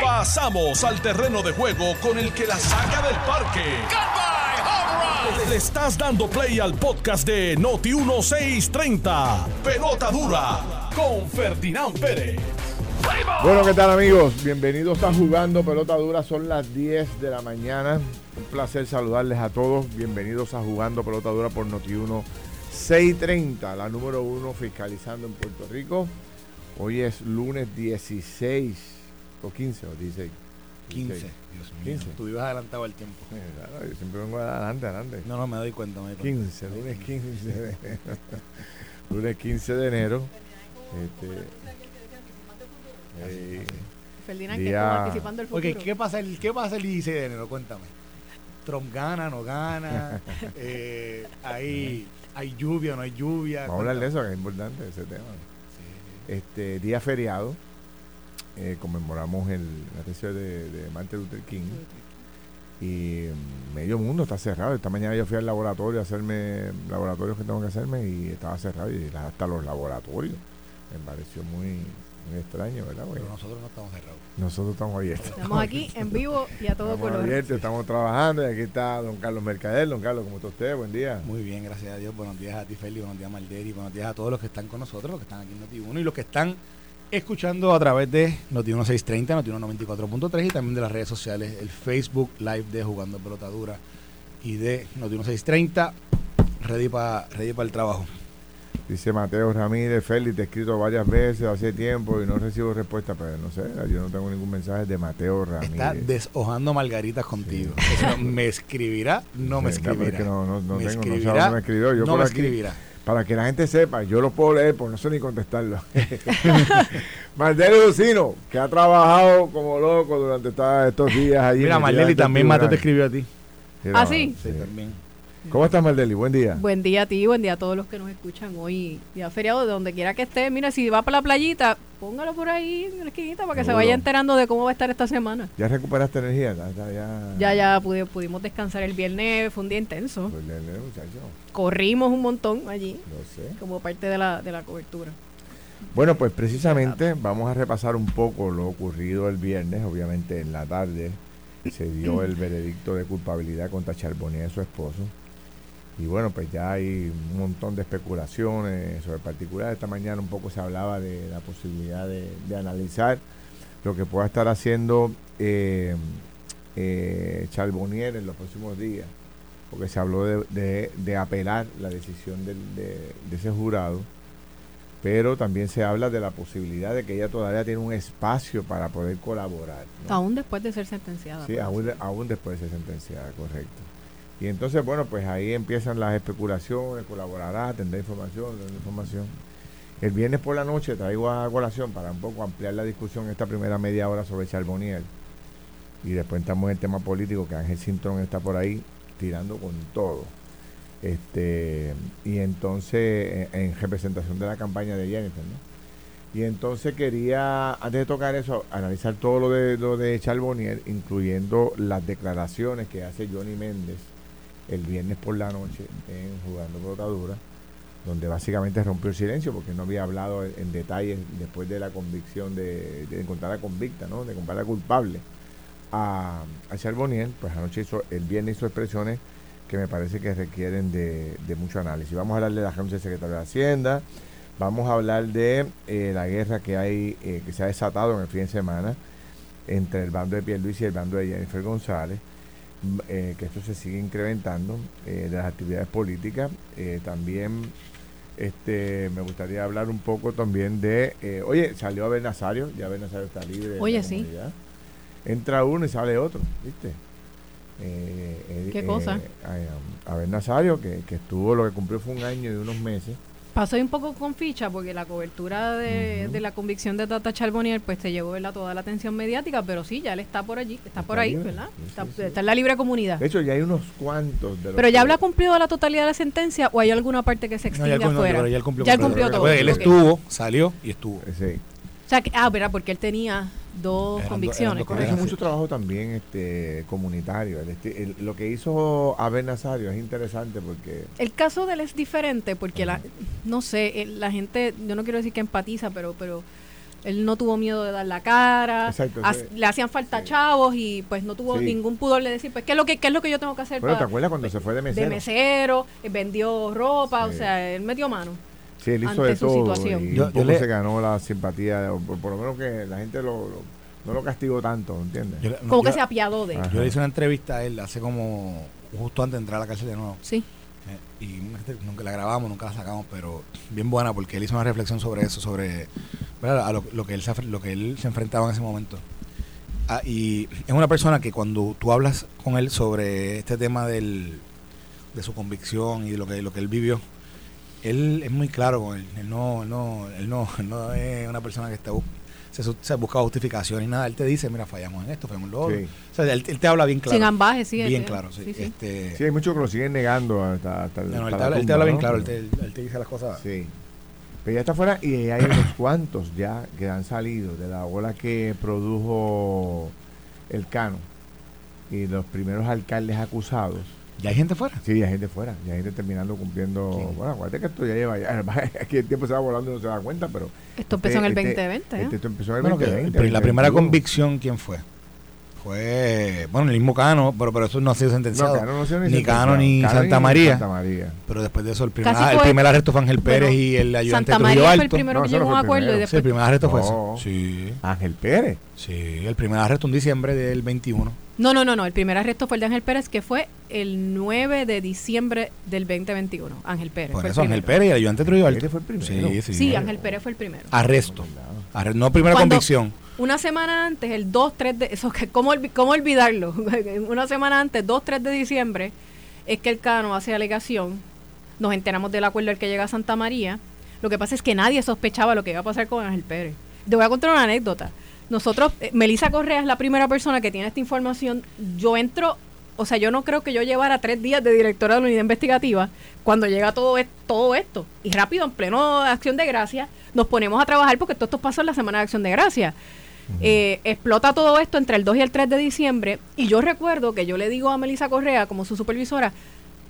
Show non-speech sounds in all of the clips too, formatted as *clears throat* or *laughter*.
Pasamos al terreno de juego con el que la saca del parque. Le estás dando play al podcast de Noti 1630. Pelota dura con Ferdinand Pérez. Bueno, ¿qué tal amigos? Bienvenidos a Jugando Pelota Dura. Son las 10 de la mañana. Un placer saludarles a todos. Bienvenidos a Jugando Pelota Dura por Noti 1630, la número uno fiscalizando en Puerto Rico. Hoy es lunes 16 o 15 o 16. 15. Dios mío. 15. Tú ibas adelantado al tiempo. Sí, claro, yo siempre vengo adelante, adelante. No, no, me doy cuenta. Me doy cuenta. 15, lunes 15 de enero. *laughs* lunes 15 de enero. Este, eh, Ferdinand, que está participando el futuro. Okay, ¿qué pasa el, ¿qué pasa el 16 de enero? Cuéntame. Trump gana, no gana. *laughs* eh, hay, hay lluvia, no hay lluvia. Vamos a hablar de eso, que es importante ese tema. Este día feriado, eh, conmemoramos el aniversario de, de Martin Luther King. Y medio mundo está cerrado. Esta mañana yo fui al laboratorio a hacerme laboratorios que tengo que hacerme y estaba cerrado y hasta los laboratorios. Me pareció muy, muy extraño, ¿verdad? Pero nosotros no estamos cerrados. Nosotros estamos abiertos. Estamos aquí en vivo y a todo estamos Abiertos, estamos trabajando y aquí está don Carlos Mercader. Don Carlos, ¿cómo está usted? Buen día. Muy bien, gracias a Dios. Buenos días a ti, Feli. Buenos días, Malderi. Buenos días a todos los que están con nosotros, los que están aquí en Noti1 y los que están escuchando a través de Noti1 630, Noti1 94.3 y también de las redes sociales, el Facebook Live de Jugando Pelotadura y de Noti1 630. Ready para ready el trabajo. Dice Mateo Ramírez, Félix, te he escrito varias veces hace tiempo y no recibo respuesta, pero no sé, yo no tengo ningún mensaje de Mateo Ramírez. Está deshojando margaritas contigo. ¿Me escribirá? No me escribirá. No, no, no, ¿Me tengo, escribirá? no, me escribió. Yo no me escribirá. Para que la gente sepa, yo lo puedo leer, pues no sé ni contestarlo. *laughs* Mardelli Lucino, que ha trabajado como loco durante estos días allí. Mira, Mardelli también Mateo te escribió a ti. ¿Ah, sí? Sí, también. ¿Cómo estás, Maldeli? Buen día. Buen día a ti, buen día a todos los que nos escuchan hoy, día feriado, de donde quiera que esté. Mira, si va para la playita, póngalo por ahí en la esquinita para que se vaya enterando de cómo va a estar esta semana. ¿Ya recuperaste energía? Ya, ya, pudimos descansar el viernes, fue un día intenso. Corrimos un montón allí, como parte de la, de la cobertura. Bueno, pues precisamente vamos a repasar un poco lo ocurrido el viernes, obviamente en la tarde se dio el veredicto de culpabilidad contra Charbonnier y su esposo y bueno, pues ya hay un montón de especulaciones sobre particular. Esta mañana un poco se hablaba de la posibilidad de, analizar lo que pueda estar haciendo eh, eh, Charbonnier en los próximos días, porque se habló de, de, apelar la decisión de, ese jurado, pero también se habla de la posibilidad de que ella todavía tiene un espacio para poder colaborar. Aún después de ser sentenciada. Sí, aún, aún después de ser sentenciada, correcto. Y entonces, bueno, pues ahí empiezan las especulaciones, colaborará, tendrá información, tendrá información. El viernes por la noche traigo a colación para un poco ampliar la discusión esta primera media hora sobre Charboniel. Y después entramos en el tema político, que Ángel Sintrón está por ahí tirando con todo. Este, y entonces, en, representación de la campaña de Jennifer, ¿no? Y entonces quería, antes de tocar eso, analizar todo lo de, lo de Charboniel, incluyendo las declaraciones que hace Johnny Méndez el viernes por la noche en Jugando Botadura, donde básicamente rompió el silencio porque no había hablado en, detalle después de la convicción de, de encontrar a convicta, ¿no? de encontrar a culpable a, a Charbonnier, pues anoche hizo, el viernes hizo expresiones que me parece que requieren de, mucho análisis. Vamos a hablar de la Agencia de Secretario de Hacienda, vamos a hablar de eh, la guerra que hay, eh, que se ha desatado en el fin de semana entre el bando de Luis y el bando de Jennifer González eh, que esto se sigue incrementando, eh, de las actividades políticas. Eh, también este me gustaría hablar un poco también de, oye, salió Abel Nazario, ya Abel Nazario está libre. Oye, sí. Entra uno y sale otro, ¿viste? ¿Qué cosa? Abel Nazario, que, que estuvo, lo que cumplió fue un año y unos meses Pasó un poco con ficha porque la cobertura de, la convicción de Tata Charbonnier pues te llevó toda la atención mediática, pero sí, ya él está por allí, está, por ahí, ¿verdad? está, en la libre comunidad. De hecho, ya hay unos cuantos. De pero ya habla cumplido la totalidad de la sentencia o hay alguna parte que se extingue afuera. ya él cumplió, todo. Él estuvo, salió y estuvo. Sí. O sea, que, ah, ¿verdad? Porque él tenía dos convicciones. Él hizo mucho trabajo también este comunitario. Este, lo que hizo Abel Nazario es interesante porque... El caso de él es diferente porque, la, no sé, la gente, yo no quiero decir que empatiza, pero, pero Él no tuvo miedo de dar la cara, Exacto, sí. le hacían falta chavos y pues no tuvo Sí. ningún pudor de decir, pues, ¿qué es lo que, qué es lo que yo tengo que hacer Bueno, ¿te acuerdas cuando se fue de mesero? de mesero, eh, vendió ropa, o Sí. sea, él metió mano. Sí, él hizo ante de su todo situación. y Yo- un yo poco le- se ganó la simpatía, por, por lo menos que la gente lo, lo- no lo castigó tanto, ¿entiendes? Yo Como yo- que se apiadó de él. Ajá. Yo le hice una entrevista a él hace como justo antes de entrar a la cárcel de nuevo. Sí. Eh, y nunca la grabamos, nunca la sacamos, pero bien buena porque él hizo una reflexión sobre eso, sobre ¿verdad? a lo, lo que él se, afre- lo que él se enfrentaba en ese momento. Ah, y es una persona que cuando tú hablas con él sobre este tema del, de su convicción y de lo que, lo que él vivió, él es muy claro con él. Él no, él no, él no, él *laughs* no es una persona que está se, se busca justificación y nada. Él te dice, mira, fallamos en esto, fallamos en lo otro. Sí. O sea, él, él te habla bien claro. Sin ambaje, sí. bien él- claro, sí. sí, sí. Este, Sí, hay muchos que lo siguen negando hasta, hasta, no, no, hasta él, te la habla, él te tumba, habla bien claro, él te, él te dice las cosas. Sí. Pero ya está fuera y hay unos cuantos ya que han salido de la ola que produjo el Cano y los primeros alcaldes acusados. ¿Ya hay gente fuera? Sí, hay gente fuera, ya hay gente terminando cumpliendo. ¿Quién? Bueno, acuérdate que esto ya lleva. Ya, *laughs* aquí el tiempo se va volando y no se da cuenta, pero. Esto empezó en el este- 2020. ¿eh? este- esto empezó en el Bueno, que 2020. el pri- la primera 2021. convicción, ¿quién fue? Fue, bueno, el mismo Cano, pero, pero eso no ha sido sentenciado. No, Cano no ha sido ni. Cano ni Cano Santa María. Santa María. Pero después de eso, el primer, ah, el primer arresto fue Ángel Pérez Bueno, y el ayudante Santa María fue el primero No, que llegó a un acuerdo y primero. Sí, el después... primer arresto fue ese. Sí, Ángel Pérez. sí, el primer arresto en diciembre del 21. No, no, no, no. El primer arresto fue el de Ángel Pérez, que fue el 9 de diciembre del 2021. Ángel Pérez. Por fue el eso, Ángel. Pérez y el ayudante Trujillo Alto. Ese fue el primero. Sí, sí. Sí, Ángel Pérez fue el primero. Arresto. Arre- no primera Cuando- convicción. Una semana antes, el 2, 3 de... Eso, ¿cómo, ¿Cómo olvidarlo? *laughs* Una semana antes, 2, 3 de diciembre, es que el Cano hace alegación. Nos enteramos del acuerdo al que llega a Santa María. Lo que pasa es que nadie sospechaba lo que iba a pasar con Ángel Pérez. Te voy a contar una anécdota. Nosotros, eh, Melissa Correa es la primera persona que tiene esta información. Yo entro, o sea, yo no creo que yo llevara tres días de directora de la unidad investigativa cuando llega todo, es- todo esto. Y rápido, en pleno acción de gracia, nos ponemos a trabajar porque todo esto pasó en la semana de acción de gracia. Eh, explota todo esto entre el 2 y el 3 de diciembre. Y yo recuerdo que yo le digo a Melissa Correa, como su supervisora,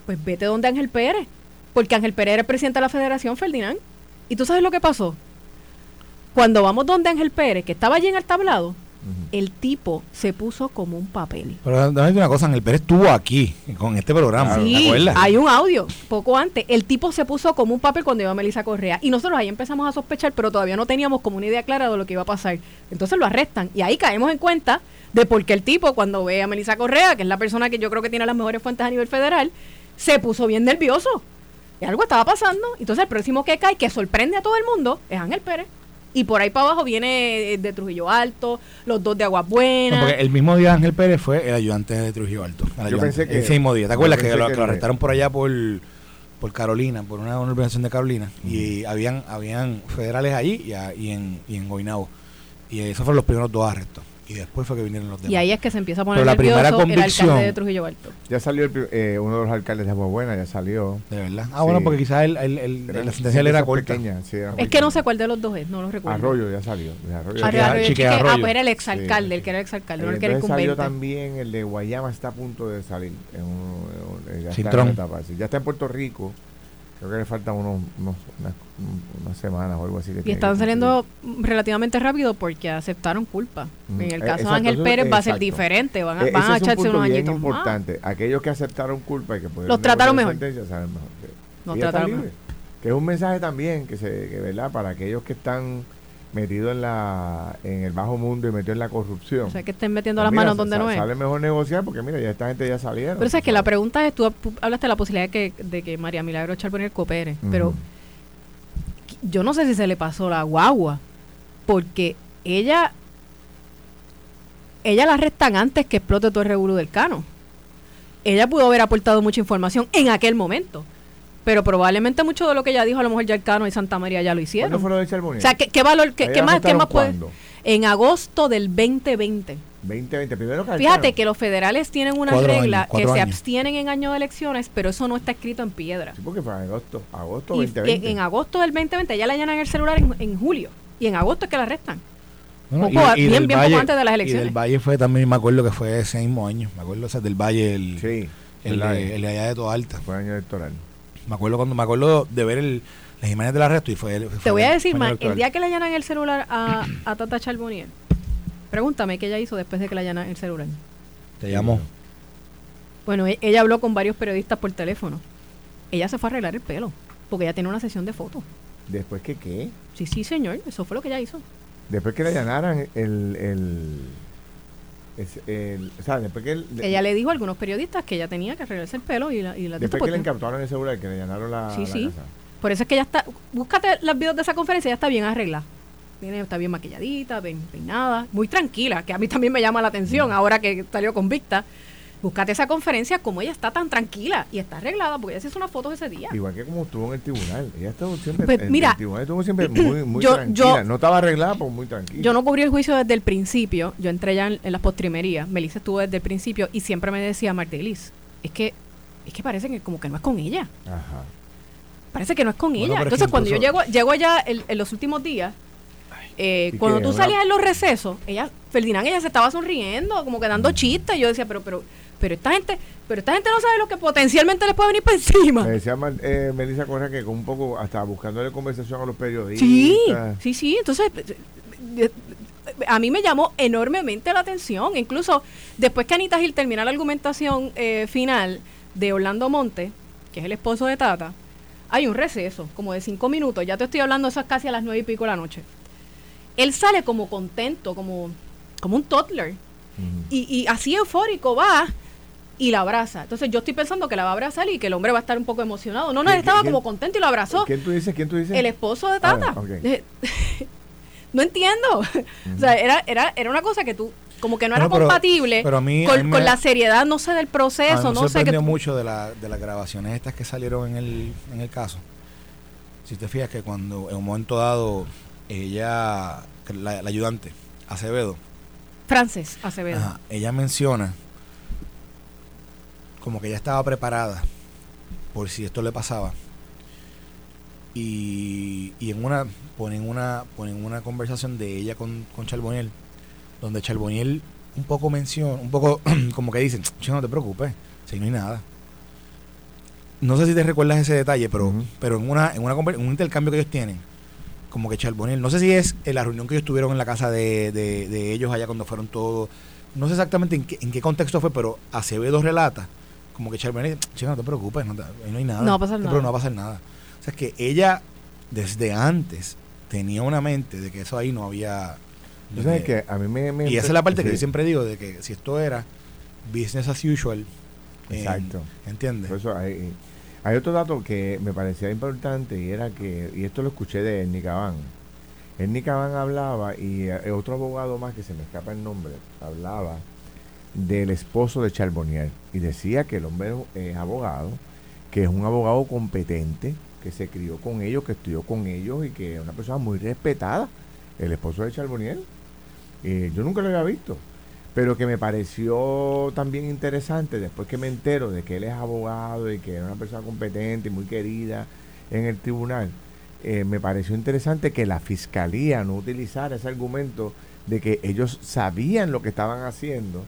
pues vete donde Ángel Pérez. Porque Ángel Pérez era presidente de la federación, Ferdinand. ¿Y tú sabes lo que pasó? Cuando vamos donde Ángel Pérez, que estaba allí en el tablado, El tipo se puso como un papel. Pero decirte una cosa, Ángel Pérez estuvo aquí con este programa, ¿te Sí, acuerdas? hay un audio. Poco antes, el tipo se puso como un papel cuando iba a Melissa Correa. Y nosotros ahí empezamos a sospechar, pero todavía no teníamos como una idea clara de lo que iba a pasar. Entonces lo arrestan. Y ahí caemos en cuenta de por qué el tipo, cuando ve a Melissa Correa, que es la persona que yo creo que tiene las mejores fuentes a nivel federal, se puso bien nervioso. Y algo estaba pasando. Entonces el próximo que cae, que sorprende a todo el mundo, es Ángel Pérez. Y por ahí para abajo viene eh, de Trujillo Alto, los dos de Aguas No, Buenas. porque el mismo día Ángel Pérez fue el ayudante de Trujillo Alto. el Yo ayudante, pensé que- Ese mismo día. ¿Te acuerdas que lo, arrestaron por allá por, por Carolina, por una, una organización de Carolina? Y habían habían federales allí y, a- y en, y en Guaynabo. Y esos fueron los primeros dos arrestos. Y después fue que vinieron los demás. y ahí es que se empieza a poner Pero la primera nervioso el convicción- alcalde de Trujillo Alto. Ya salió el eh, uno de los alcaldes de Agua Buena, ya salió. De verdad. Ah, bueno, Sí. porque quizás el, el, el- Eran la sentencia le era corta. pequeñas, sí, eran Es que no sé cuál de los dos es, no lo recuerdo. Arroyo ya salió. de Arroyo Arroyo, ya- Arroyo, Chique Chique- ah, Arroyo. pues era el exalcalde, Sí. el que era el exalcalde, Eh, no el que era entonces salió también el de Guayama, está a punto de salir. En un- en un- ya está en etapa. Ya está en Puerto Rico. Creo que le faltan unos, unos- unas, unas semanas o algo así. que Y están saliendo relativamente rápido porque aceptaron culpa. Mm, En el eh, caso de Ángel Pérez va a ser diferente, van a, cumplir. van a es echarse unos añitos más. importante. Aquellos que aceptaron culpa y que pudieron Los trataron mejor. sentencia, saben mejor. que- Los trataron libres. Que es un mensaje también que se que, verdad para aquellos que están metidos en la en el bajo mundo y metidos en la corrupción. O sea, que estén metiendo Pues las mira, manos donde no es. Sale mejor negociar porque mira, ya esta gente ya salieron. Pero sabes que la pregunta es, tú hablaste de la posibilidad de que, de que María Milagro Charbonnier coopere, pero Ujú. yo no sé si se le pasó la guagua, porque ella ella la arrestan antes que explote todo el revuelo del cano. Ella pudo haber aportado mucha información en aquel momento, pero probablemente mucho de lo que ella dijo, a lo mejor ya el cano y Santa María ya lo ¿Cuándo hicieron. fue lo de Charbonnier? O sea, ¿qué, qué valor, qué, ¿A qué más, qué más puede? cuándo? En agosto del 2020. 2020, primero que Fíjate que los federales tienen una Cuatro regla años, que cuatro se años. abstienen en año de elecciones, pero eso no está escrito en piedra. Sí, porque fue en agosto. Agosto Y 2020. en, en agosto del 2020 ya le allanan el celular en, en julio. Y en agosto es que la arrestan. Bueno, Poco a- bien- del bien poco antes de las Y elecciones. del Valle fue también, me acuerdo que fue ese mismo año. Me acuerdo o sea, del Valle, el, Sí, el, de, el de allá de Toda Alta. fue año electoral. Me acuerdo cuando me acuerdo de ver el, las imágenes del arresto y fue él. Te voy a decir más, el día que le allanan el celular a, a Tata Charbonier, pregúntame qué ella hizo después de que le allanan el celular. Te llamó. Bueno, e- ella habló con varios periodistas por teléfono. Ella se fue a arreglar el pelo, porque ella tiene una sesión de fotos. ¿Después que qué? Sí, sí, señor, eso fue lo que ella hizo. Después que le allanaran el... el, es- el- o sea, después que... el- Ella le dijo a algunos periodistas que ella tenía que arreglarse el pelo y la, y la Después que le incautaron el celular, que le allanaron la, Sí, la sí. casa. Por eso es que ella está. Búscate los videos de esa conferencia, ella está bien arreglada. Tiene, está bien maquilladita, bien peinada, muy tranquila, que a mí también me llama la atención Mm. ahora que salió convicta. Búscate esa conferencia, como ella está tan tranquila y está arreglada, porque ella se hizo unas fotos ese día. Igual que como estuvo en el tribunal. Ella estuvo siempre... Pues, en mira, el tribunal estuvo siempre muy, *clears throat* muy yo- tranquila. yo- no estaba arreglada, pero muy tranquila. Yo no cubrí el juicio desde el principio, yo entré ya en, en las postrimerías. Melissa estuvo desde el principio y siempre me decía, Martelis, es que, es que parece que como que no es con ella. Ajá. Parece que no es con Bueno, ella. Entonces, cuando yo llego, llego allá en los últimos días, eh, ¿Y cuando tú salías en los recesos, ella, Ferdinand, ella se estaba sonriendo, como que dando chistes. Y yo decía, pero, pero, pero esta gente, pero esta gente no sabe lo que potencialmente les puede venir por encima. Me decía eh, Melissa Correa que con un poco, hasta buscándole conversación a los periodistas. Sí, sí, sí. Entonces, eh, a mí me llamó enormemente la atención. Incluso después que Anita Gil termina la argumentación eh, final de Orlando Monte, que es el esposo de Tata, hay un receso, como de cinco minutos. Ya te estoy hablando, eso es casi a las nueve y pico de la noche. Él sale como contento, como, como un toddler. Y así eufórico va y la abraza. Entonces yo estoy pensando que la va a abrazar y que el hombre va a estar un poco emocionado. No, no, él ¿Quién- estaba quién- como contento y lo abrazó. ¿Quién tú dices? ¿Quién tú dices? El esposo de Tata. Ah, *laughs* no entiendo. *laughs* O sea, era, era, era una cosa que tú, como que no era pero- compatible pero a mí- con, a mí con me- la seriedad, no sé, del A proceso, mí me no sé. Que tú- mucho de, la, de las grabaciones estas que salieron en el, en el caso. Si te fijas que cuando en un momento dado ella, la, la ayudante, Acevedo, Frances Acevedo. ajá, ella menciona como que ella estaba preparada por si esto le pasaba. Y, y en una ponen una ponen una conversación de ella con, con Charboniel, donde Charboniel un poco menciona, un poco *clears throat* como que dicen, "Che, no te preocupes, si no hay nada. No sé si te recuerdas ese detalle, pero, pero en una, en una en un intercambio que ellos tienen, como que Charboniel, no sé si es en la reunión que ellos tuvieron en la casa de, de- de ellos allá cuando fueron todos, no sé exactamente en qué, en qué contexto fue, pero Acevedo relata, como que Charboniel, chica, no te preocupes, no, te- no hay nada. No va a pasar Pero nada. no va a pasar nada. O sea, es que ella, desde antes, tenía una mente de que eso ahí no había... De- que a mí me... me- y esa es la parte que yo siempre digo, de que si esto era business as usual, Exacto. ¿entiendes? Por eso hay, hay otro dato que me parecía importante y era que, y esto lo escuché de Ernie Cabán. Ernie Cabán hablaba y eh, otro abogado más que se me escapa el nombre, hablaba del esposo de Charbonnier y decía que el hombre es abogado, que es un abogado competente, que se crió con ellos, que estudió con ellos y que es una persona muy respetada, el esposo de Charbonnier. Eh, yo nunca lo había visto, pero que me pareció también interesante después que me entero de que él es abogado y que es una persona competente y muy querida en el tribunal. eh, me pareció interesante que la fiscalía no utilizara ese argumento de que ellos sabían lo que estaban haciendo.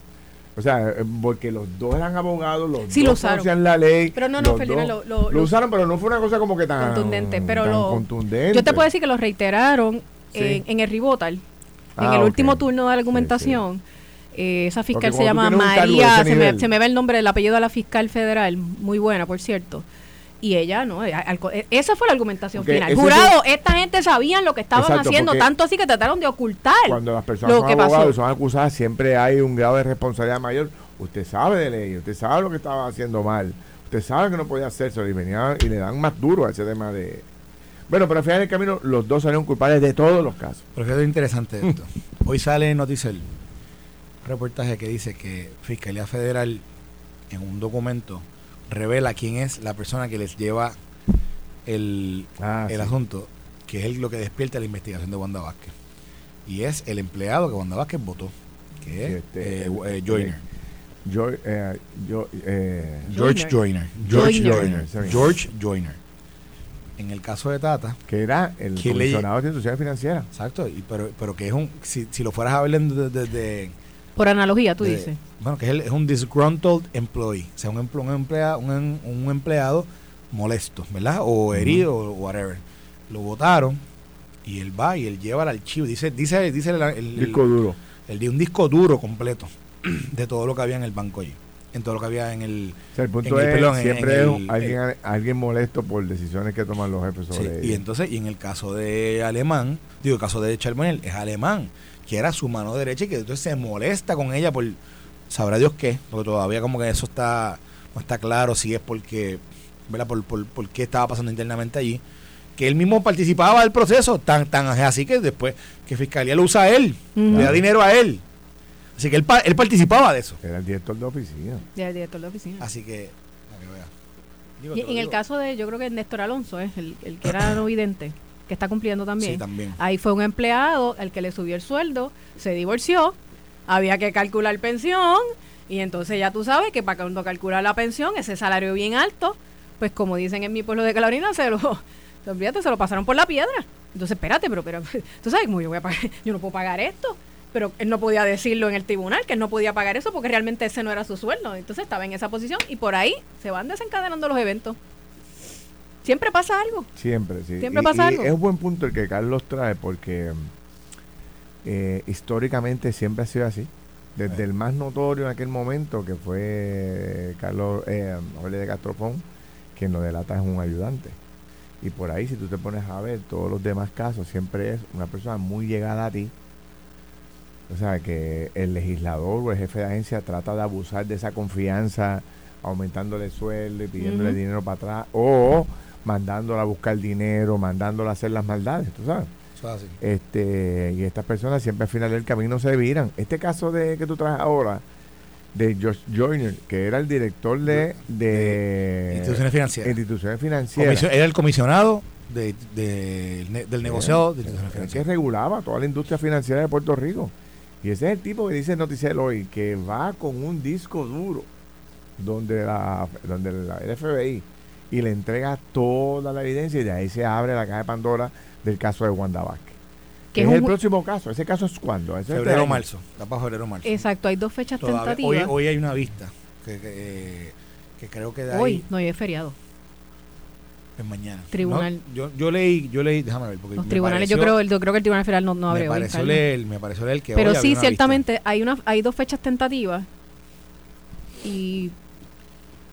O sea, eh, porque los dos eran abogados, los Sí, lo dos conocían la ley. Pero no, no, dos lo- lo- lo lo- usaron, pero no fue una cosa como que tan Contundente, pero tan lo- contundente. Yo te puedo decir que lo reiteraron Sí. en, en el Ribotal, en Ah, el último turno de Sí, argumentación. Eh, esa fiscal se llama María, se me, se me ve el nombre, el apellido de la fiscal federal, muy buena, por cierto. Y ella, ¿no? Al- al- e- esa fue la argumentación Porque final. Jurado, es esta gente sabían lo que estaban Exacto, haciendo, tanto así que trataron de ocultar Cuando las personas lo son que abogados pasó. y son acusadas, siempre hay un grado de responsabilidad mayor. Usted sabe de ley, usted sabe lo que estaba haciendo mal, usted sabe que no podía hacerse y, venía, y le dan más duro a ese tema de... Bueno, pero al final del camino los dos salieron culpables de todos los casos. Pero lo interesante esto. Hoy sale en Noticel un reportaje que dice que Fiscalía Federal en un documento revela quién es la persona que les lleva el, Ah, el sí. asunto, que es el- lo que despierta la investigación de Wanda Vázquez. Y es el empleado que Wanda Vázquez votó, que es este, eh, eh, Joyner. Yo, eh, yo, eh, George Joyner. George Joyner. George Joyner. En el caso de Tata, que era el ¿Quién le- comisionado de instituciones financieras. exacto, y, pero, pero que es un, si, si lo fueras a ver desde Por analogía, tú de- dices. Bueno, que es, el- es un disgruntled employee, o sea, un, un, emplea- un, un empleado molesto, ¿verdad? O herido o whatever. lo votaron y él va y él lleva el archivo, dice, dice, dice el, el- Disco duro. el de un disco duro completo de todo lo que había en el banco allí, en todo lo que había en el O sea, el punto en el- es, perdón, siempre en es el- alguien, alguien molesto por decisiones que toman los jefes Sí, sobre y ellos. entonces, y en el caso de Alemán, digo, el caso de Charbonnier, es Alemán, que era su mano derecha y que entonces se molesta con ella por sabrá Dios qué, porque todavía como que eso está, no está claro si es porque, ¿verdad? Por, por, por qué estaba pasando internamente allí. Que él mismo participaba del proceso, tan, tan así que después que Fiscalía lo usa a él, le da dinero a él. Así que él, pa- él participaba de eso. Era el director de oficina. del director de oficina. Así que, vea. Digo, Y en el caso de, yo creo que Néstor Alonso es el, el que era *coughs* no vidente, que está cumpliendo también. Sí, también. Ahí fue un empleado al que le subió el sueldo, se divorció, había que calcular pensión y entonces ya tú sabes que para cuando calcular la pensión, ese salario bien alto, pues como dicen en mi pueblo de Carolina, se lo, *laughs* olvídate, se lo pasaron por la piedra. Entonces, espérate, pero, pero *laughs* tú sabes cómo yo voy a pagar, *laughs* yo no puedo pagar esto. Pero él no podía decirlo en el tribunal, que él no podía pagar eso porque realmente ese no era su sueldo. Entonces estaba en esa posición y por ahí se van desencadenando los eventos. Siempre pasa algo. Siempre, sí. Siempre Y- pasa y algo. Es un buen punto el que Carlos trae porque eh, históricamente siempre ha sido así. Desde el más notorio en aquel momento, que fue Carlos eh, Jorge de Castropón, quien lo delata es un ayudante. Y por ahí, si tú te pones a ver todos los demás casos, siempre es una persona muy llegada a ti. O sea, que el legislador o el jefe de agencia trata de abusar de esa confianza, aumentándole sueldo y pidiéndole dinero para atrás, o mandándola a buscar dinero, mandándola a hacer las maldades, tú sabes. Eso es así. Este, y estas personas siempre al final del camino se viran. Este caso de que tú traes ahora, de George Joyner, que era el director de, de Instituciones financieras. instituciones financieras, era el comisionado de- del negociado de instituciones el que financieras. regulaba toda la industria financiera de Puerto Rico. Y ese es el tipo que dice el noticiero hoy, que va con un disco duro donde la, donde la, el FBI y le entrega toda la evidencia y de ahí se abre la caja de Pandora del caso de Wanda Vázquez. Que es es el próximo caso. ¿Ese caso es cuándo? ¿Ese es Febrero año? marzo. Da para febrero marzo. Exacto, hay dos fechas Todavía- tentativas. hoy hay una vista que, que, eh, que creo que ahí Hoy, no, hoy es feriado. es mañana. Tribunal. No, yo, yo leí, yo leí, déjame ver, porque Los tribunales, yo creo, yo creo que el Tribunal Federal no, no abre me hoy. pareció leer, me pareció leer que Pero hoy sí, una vista. ciertamente, hay una hay dos fechas tentativas y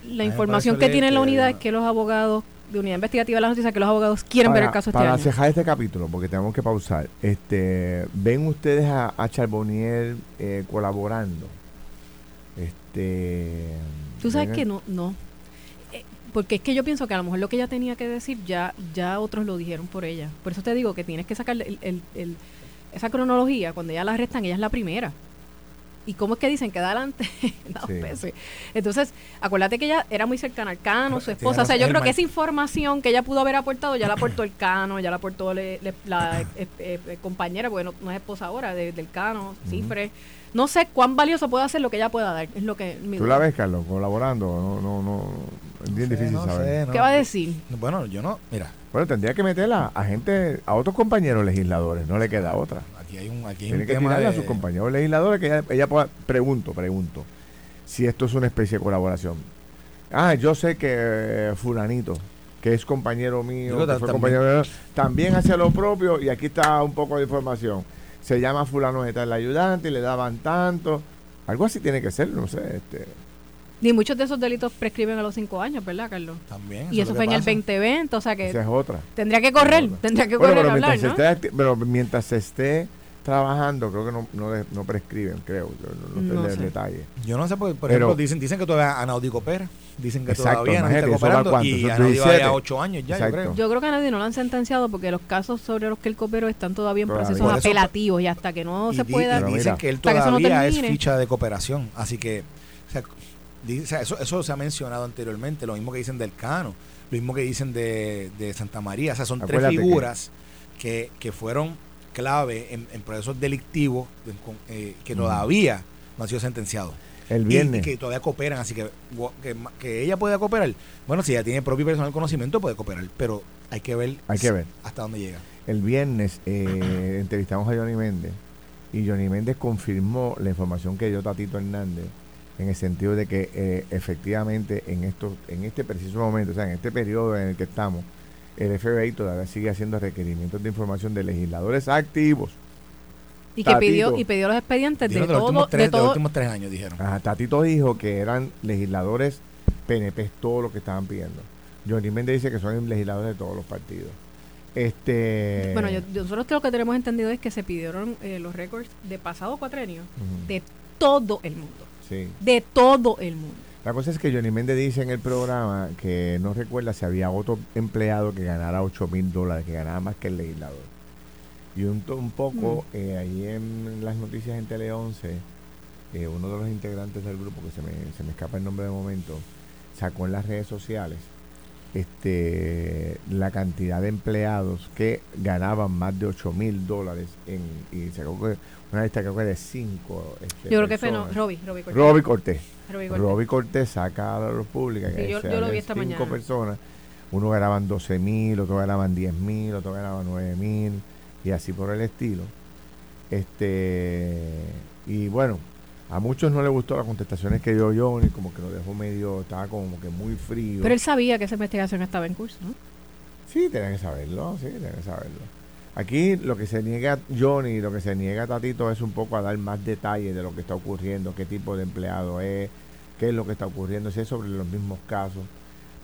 la información que tiene la unidad es que los abogados de unidad investigativa de la noticia que los abogados quieren ver el caso este para año. cejar este capítulo, porque tenemos que pausar, este, ¿ven ustedes a, a Charbonnier eh, colaborando? Este, Tú sabes que no, no. Eh, Porque es que yo pienso que a lo mejor lo que ella tenía que decir ya, ya otros lo dijeron por ella. Por eso te digo que tienes que sacar el- el- el- esa cronología. Cuando ella la arrestan, ella es la primera. ¿Y cómo es que dicen que da adelante *laughs* dos Sí. veces? Entonces, acuérdate que ella era muy cercana al Cano, su esposa. O sea, yo creo que esa información que ella pudo haber aportado, ya la aportó el Cano, ya la aportó le- le- la *coughs* eh, eh, eh, compañera, porque no, no es esposa ahora, de- del Cano, Cifre. No sé cuán valioso puede hacer lo que ella pueda dar. Es lo que mi ¿Tú duda. la ves, Carlos, colaborando? No, no, no, es bien No sé, difícil no saber. sé, no. ¿Qué va a decir? Bueno, yo no, mira, Bueno, tendría que meterla a gente, a otros compañeros legisladores, no le queda otra. Aquí hay un, aquí hay Tiene un que tema a de- sus compañeros legisladores que ella, ella pueda, pregunto, pregunto, si esto es una especie de colaboración. Ah, yo sé que eh, fulanito, que es compañero mío, que fue también- compañero mío, también hace lo propio y aquí está un poco de información. Se llama fulano está el ayudante y le daban tanto. Algo así tiene que ser, no sé. Este, Ni muchos de esos delitos prescriben a los cinco años, ¿verdad, Carlos? También. Y es eso fue en el pasa. 2020, o sea que esa es otra. tendría que correr, tendría que Bueno, correr pero a hablar, mientras, ¿no? se esté, pero mientras se esté trabajando, creo que no, no, no prescriben, creo. Yo no, no sé No el sé. detalle. Yo no sé, por, por Pero- ejemplo, dicen, dicen que todavía Anaudi coopera. Dicen que Exacto, todavía Anaudi está imagínate, ¿eso va cooperando. cuánto? Y ¿Eso es Anaudi va 17? a 8 años ya, Exacto. yo creo. Yo creo que a nadie no lo han sentenciado porque los casos sobre los que él cooperó están todavía en Todavía. procesos eso- apelativos y hasta que no y se di- pueda... dicen mira, que él hasta que eso no todavía es ficha de cooperación. Así que, o sea, di- o sea, eso, eso se ha mencionado anteriormente. Lo mismo que dicen del Cano, lo mismo que dicen de, de Santa María. O sea, son Acuérdate tres que- figuras que, que fueron clave en, en procesos delictivos eh, que todavía no han sido sentenciados. El viernes. Y, que todavía cooperan, así que, que, ella pueda cooperar. Bueno, si ella tiene propio y personal conocimiento, puede cooperar, pero hay que ver, Hay que ver. hasta dónde llega. El viernes eh, *clears throat* entrevistamos a Johnny Méndez y Johnny Méndez confirmó la información que dio Tatito Hernández en el sentido de que eh, efectivamente en esto, en este preciso momento, o sea, en este periodo en el que estamos, el FBI todavía sigue haciendo requerimientos de información de legisladores activos. Y que pidió, y pidió los expedientes de, Dijeron los todo, últimos tres, de de los todo. últimos tres años, dijeron. Ajá, Tatito dijo que eran legisladores PNP todo lo que estaban pidiendo. Johnny Méndez dice que son legisladores de todos los partidos. Este Bueno, yo- nosotros lo que tenemos entendido es que se pidieron eh, los récords de pasado cuatrenio de todo el mundo. sí. De todo el mundo. La cosa es que Johnny Méndez dice en el programa que no recuerda si había otro empleado que ganara 8 mil dólares, que ganara más que el legislador. Y un, poco, eh, ahí en las noticias en Tele 11, eh, uno de los integrantes del grupo, que se me, se me escapa el nombre de momento, sacó en las redes sociales este la cantidad de empleados que ganaban más de 8 mil dólares en, y sacó una lista creo que de 5 Yo creo que fue no, Robbie, Robbie Cortés. Robbie Cortés. Robbie Cortés. Robbie Cortés saca a la luz pública Sí, que yo- yo lo vi esta cinco mañana. personas uno ganaban 12 mil otro ganaban 10 mil otro ganaban 9 mil y así por el estilo este y bueno a muchos no les gustó las contestaciones que dio Johnny como que lo dejó medio estaba como que muy frío Pero él sabía que esa investigación estaba en curso, ¿no? Sí, tienen que saberlo, sí, tienen que saberlo. Aquí lo que se niega Johnny, lo que se niega Tatito es un poco a dar más detalles de lo que está ocurriendo, qué tipo de empleado es, qué es lo que está ocurriendo, si es sobre los mismos casos.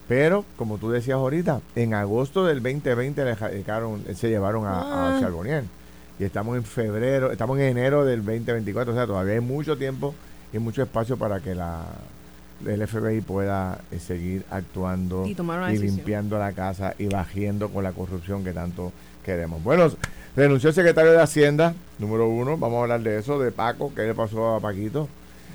Pero, como tú decías ahorita, en agosto del 2020 le se llevaron a, a Ah. Charbonnier. Y estamos en febrero, estamos en enero del 2024, o sea, todavía hay mucho tiempo y mucho espacio para que la el FBI pueda eh, seguir actuando Y y limpiando la casa y bajando con la corrupción que tanto queremos. Bueno, renunció el secretario de Hacienda, número uno, vamos a hablar de eso, de Paco, qué le pasó a Paquito.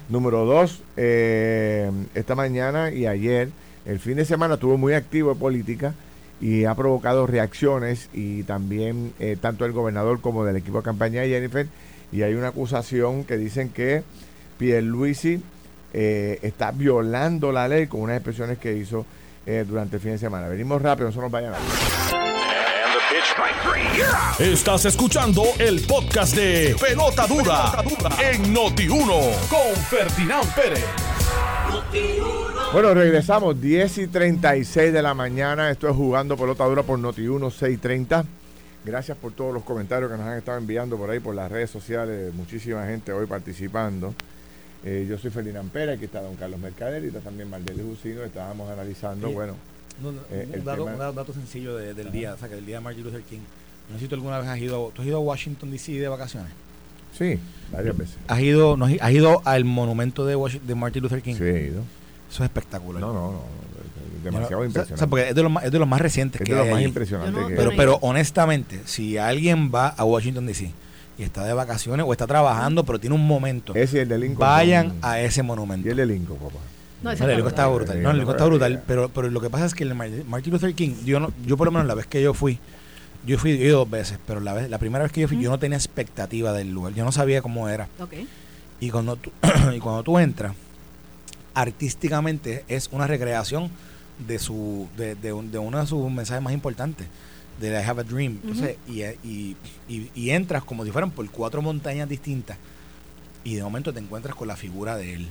Número dos, eh, esta mañana y ayer, el fin de semana estuvo muy activo en política y ha provocado reacciones y también eh, tanto el gobernador como del equipo de campaña de Jennifer y hay una acusación que dicen que Pierluisi eh, está violando la ley con unas expresiones que hizo eh, durante el fin de semana. Venimos rápido, no se nos vayan a Estás escuchando el podcast de Pelota Dura, en Noti1 con Ferdinand Pérez. Bueno, regresamos 10 y 36 de la mañana. Esto es jugando pelota dura por Noti 1 630. Gracias por todos los comentarios que nos han estado enviando por ahí por las redes sociales. Muchísima gente hoy participando. Eh, yo soy Ferdinand Pérez, aquí está don Carlos Mercader y está también Maldeli Jusino. Estábamos analizando, Sí. bueno, No, no, Eh, un, dato, tema- un da- dato sencillo de- del día, o sea, que el día de Martin Luther King. No sé si tú alguna vez has ido, ¿tú has ido a Washington DC de vacaciones? sí, varias veces. ¿Has ido, no, has ido al monumento de, Washi- de Martin Luther King? Sí, he ido. Eso es espectacular. No, no, no. Demasiado no- impresionante. o sea, porque es de los más, es de los más recientes es que de hay más allí. no- que Pero, pero honestamente, si alguien va a Washington DC y está de vacaciones o está trabajando, pero tiene un momento, Ese y el de Lincoln. vayan a ese Y monumento. el de Lincoln, papá. No, ese No, el está brutal. No, el está brutal. Pero, pero lo que pasa es que el Martin Luther King, yo, no, yo por lo menos la vez que yo fui, yo fui yo dos veces, pero la, vez, la primera vez que yo fui, yo no tenía expectativa del lugar. Yo no sabía cómo era. Y cuando tú, *clears throat* y cuando tú entras, artísticamente es una recreación de su de, de, un- de uno de sus mensajes más importantes, de I Have a Dream. Entonces, y, y, y, y entras como si fueran por cuatro montañas distintas y de momento te encuentras con la figura de él.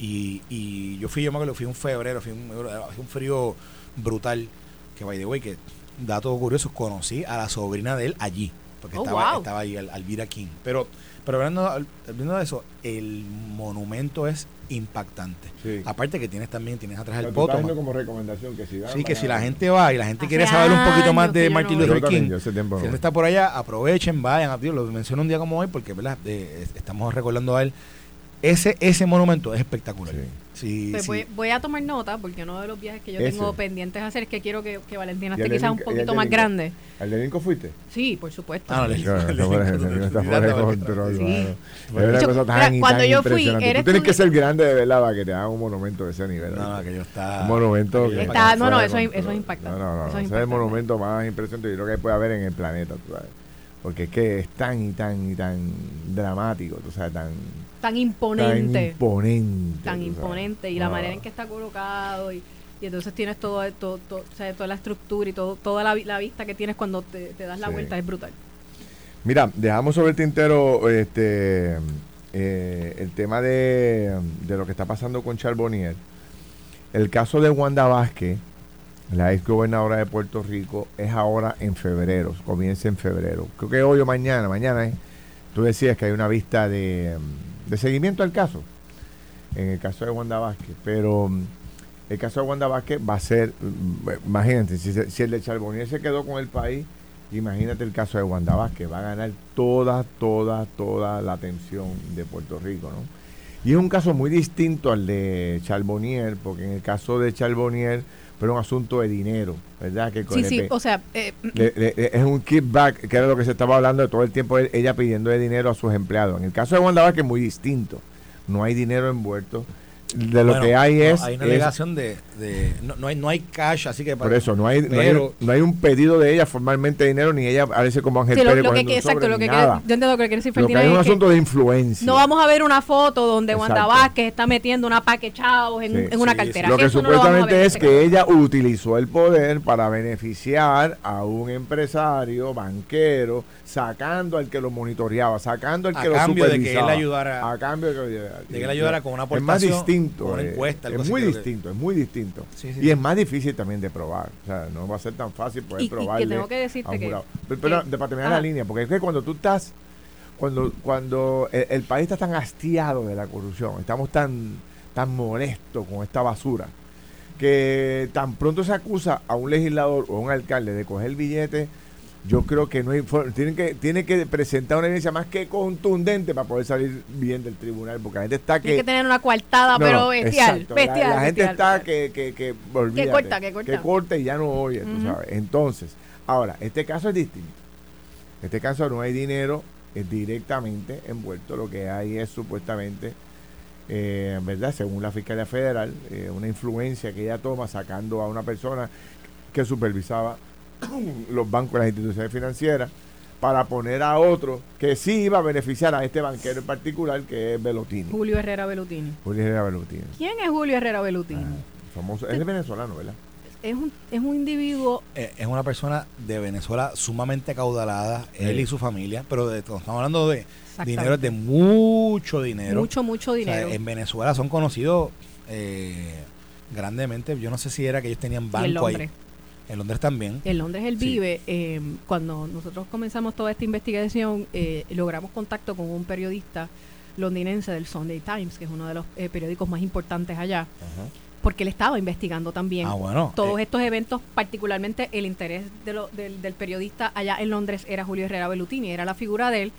Y, y yo fui, yo me acuerdo, fui un febrero, fui un, frío brutal, que by the way, que dato curioso, conocí a la sobrina de él allí, porque Oh, estaba, wow. estaba ahí, Al- Alvira King. Pero, pero hablando, hablando de eso, el monumento es impactante. Sí. Aparte que tienes también, tienes atrás Pero el dando como recomendación que si van, Sí, que si la a- gente va y la gente Hace quiere saber un poquito más de Martin no Luther King, si no. él está por allá, aprovechen, vayan. Dios, lo menciono un día como hoy porque ¿verdad? De- estamos recordando a él. Ese, ese monumento es espectacular. Sí. Sí, Pues sí. voy, voy a tomar nota porque uno de los viajes que yo Ese. tengo pendientes a hacer es que quiero que, que Valentina ¿Y esté quizás un poquito más grande. ¿Al de Lincoln fuiste? Sí, por supuesto. Ah, no, le- No, está fuera- de control, Sí. cuando yo fui, Tú tienes que ser grande de verdad para que te hagan un monumento de ese nivel. No, que yo está. un monumento que Está- no, no, eso es- control. eso es impactante. No, no, no. Ese es el monumento más impresionante yo creo que puede haber en el planeta, tú sabes. Porque es que es tan y tan y tan dramático, tú sabes, tan, Tan tan imponente. imponente. Tan tú sabes. imponente. Y la No. manera en que está colocado. Y, y entonces tienes todo, todo, todo- o sea, toda la estructura y todo, toda la, vi- la vista que tienes cuando te, te das la Sí. vuelta es brutal. Mira, dejamos sobre el tintero este eh, el tema de, de lo que está pasando con Charbonnier. El caso de Wanda Vázquez, la ex gobernadora de Puerto Rico, es ahora en febrero, comienza en febrero. Creo que hoy o mañana, mañana es, tú decías que hay una vista de, de seguimiento al caso, en el caso de Wanda Vázquez, pero mm, el caso de Wanda Vázquez va a ser, mm, imagínate, si, si el de Charbonnier se quedó con el país, imagínate el caso de Wanda Vázquez, va a ganar toda, toda, toda la atención de Puerto Rico, ¿no? Y es un caso muy distinto al de Charbonnier, porque en el caso de Charbonnier fue un asunto de dinero, ¿verdad? Que con Sí, el sí, pe- o sea, eh, le- le- le- es un kickback, que era lo que se estaba hablando de todo el tiempo, ella pidiendo de dinero a sus empleados. En el caso de Wanda Vázquez es muy distinto. No hay dinero envuelto. De lo Bueno, que hay no, es... Hay una es- alegación de. de no, no hay, no hay cash, así que. por eso, no hay, no, hay, Pero- no hay un pedido de ella formalmente de dinero, ni ella parece como Ángel sí, lo, Pérez lo que, un exacto, sobre, lo que nada. quiere- yo entiendo lo que quiere decir Lo que hay es un que asunto de influencia. no vamos a ver una foto donde Wanda Exacto. Vázquez está metiendo una paque chavos en, Sí, en una sí, cartera. Lo que Eso lo supuestamente en es este que caso. ella utilizó el poder para beneficiar a un empresario, banquero, sacando al que lo monitoreaba, sacando al A que lo cambio de que él supervisaba. ayudara- A cambio de que, de que él ayudara con una Es más aportación, distinto. con una eh, encuesta, es así muy que- distinto, es muy distinto. Sí, sí, y sí. es más difícil también de probar. O sea, no va a ser tan fácil poder Y- y que probarle tengo que decirte a que- jurado. Pero, pero que- de- para terminar la línea, porque es que cuando tú estás cuando cuando el, el país está tan hastiado de la corrupción, estamos tan tan molestos con esta basura, que tan pronto se acusa a un legislador o a un alcalde de coger billete, yo creo que no hay tienen que tiene que presentar una evidencia más que contundente para poder salir bien del tribunal, porque la gente está Tiene que que tener una coartada, no, pero bestial, exacto. La- bestial. La, gente bestial, está que, que, que, olvídate, corta, que corta. que corta y ya no oye, tú Ujú. sabes. Entonces, ahora, este caso es distinto. Este caso no hay dinero directamente envuelto, lo que hay es supuestamente, eh, ¿verdad? Según la Fiscalía Federal, eh, una influencia que ella toma sacando a una persona que supervisaba los bancos y las instituciones financieras para poner a otro que sí iba a beneficiar a este banquero en particular, que es Belotini. Julio Herrera Belutini. Julio Herrera Belotini. ¿Quién es Julio Herrera Belutini? Ah, famoso. Es venezolano, ¿verdad? Es, un, es un individuo Eh, es una persona de Venezuela sumamente acaudalada, él y su familia, pero de, estamos hablando de dinero de mucho dinero. mucho, mucho O sea, dinero. en Venezuela son conocidos eh, grandemente. Yo no sé si era que ellos tenían banco ahí. En Londres también. En Londres él Sí. vive. eh, cuando nosotros comenzamos toda esta investigación, eh, logramos contacto con un periodista londinense del Sunday Times, que es uno de los eh, periódicos más importantes allá, porque él estaba investigando también Ah, bueno. todos eh, estos eventos, particularmente el interés de lo- del, del periodista allá en Londres era Julio Herrera Belutini, era la figura de él,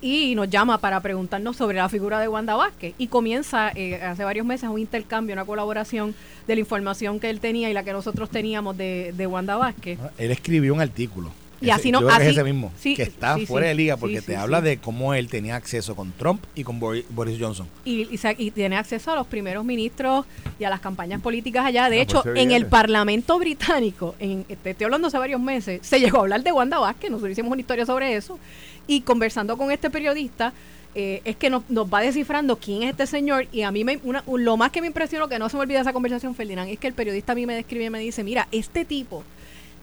y nos llama para preguntarnos sobre la figura de Wanda Vázquez. Y comienza eh, hace varios meses un intercambio, una colaboración de la información que él tenía y la que nosotros teníamos de, de Wanda Vázquez. él escribió un artículo. Y así no- yo creo que es así- ese mismo. sí, que está sí, fuera sí, de liga porque sí, te sí. habla de cómo él tenía acceso con Trump y con Boris, Boris Johnson. Y, y tiene acceso a los primeros ministros y a las campañas políticas allá. De Ah, hecho, pues en el. Parlamento británico, en, te estoy hablando hace varios meses, se llegó a hablar de Wanda Vázquez, nosotros hicimos una historia sobre eso, y conversando con este periodista, eh, es que nos, nos va descifrando quién es este señor, y a mí me, una- un- lo más que me impresionó, que no se me olvida esa conversación, Ferdinand, es que el periodista a mí me describe y me dice, mira, este tipo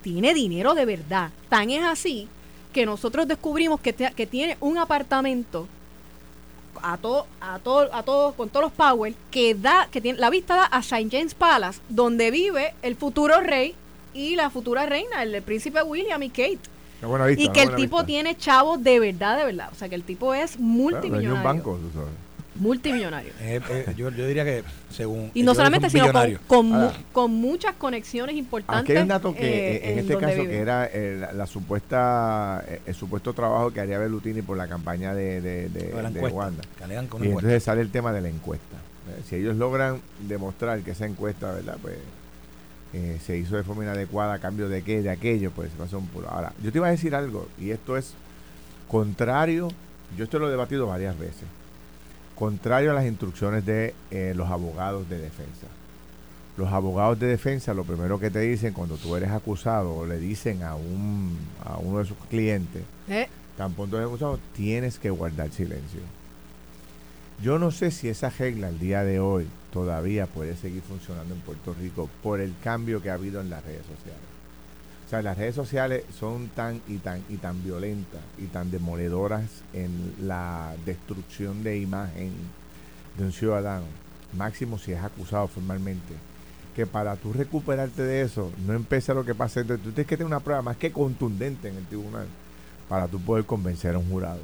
tiene dinero de verdad, tan es así que nosotros descubrimos que, que tiene un apartamento a todo, a todo, a todos, con todos los power, que da, que tiene, la vista da a St. James Palace, donde vive el futuro rey y la futura reina, el, príncipe William y Kate. Vista, y que el buena tipo vista. tiene chavos de verdad, de verdad. O sea, que el tipo es Claro, multimillonario. un banco, tú sabes. Multimillonario. *laughs* Eh, eh, yo, yo diría que según... Y no solamente, sino con, con, mu- con muchas conexiones importantes. Aquí hay un dato que eh, eh, en, este caso vive. que era eh, la, la supuesta eh, el supuesto trabajo que haría Belutini por la campaña de, de, de- de la de encuesta, Wanda. que alegan con Y entonces sale el tema de la encuesta. Eh, Si ellos logran demostrar que esa encuesta, ¿verdad? Pues eh, se hizo de forma inadecuada a cambio de qué, de aquello, pues se pasó un puro. Ahora, yo te iba a decir algo, y esto es contrario, yo esto lo he debatido varias veces, contrario a las instrucciones de eh, los abogados de defensa. Los abogados de defensa lo primero que te dicen cuando tú eres acusado o le dicen a un a uno de sus clientes, Eh, tan pronto eres acusado, tienes que guardar silencio. Yo no sé si esa regla al día de hoy todavía puede seguir funcionando en Puerto Rico por el cambio que ha habido en las redes sociales. O sea, las redes sociales son tan y tan y tan violentas y tan demoledoras en la destrucción de imagen de un ciudadano, máximo si es acusado formalmente, que para tú recuperarte de eso, no empieza lo que pasa, entonces tú tienes que tener una prueba más que contundente en el tribunal para tú poder convencer a un jurado.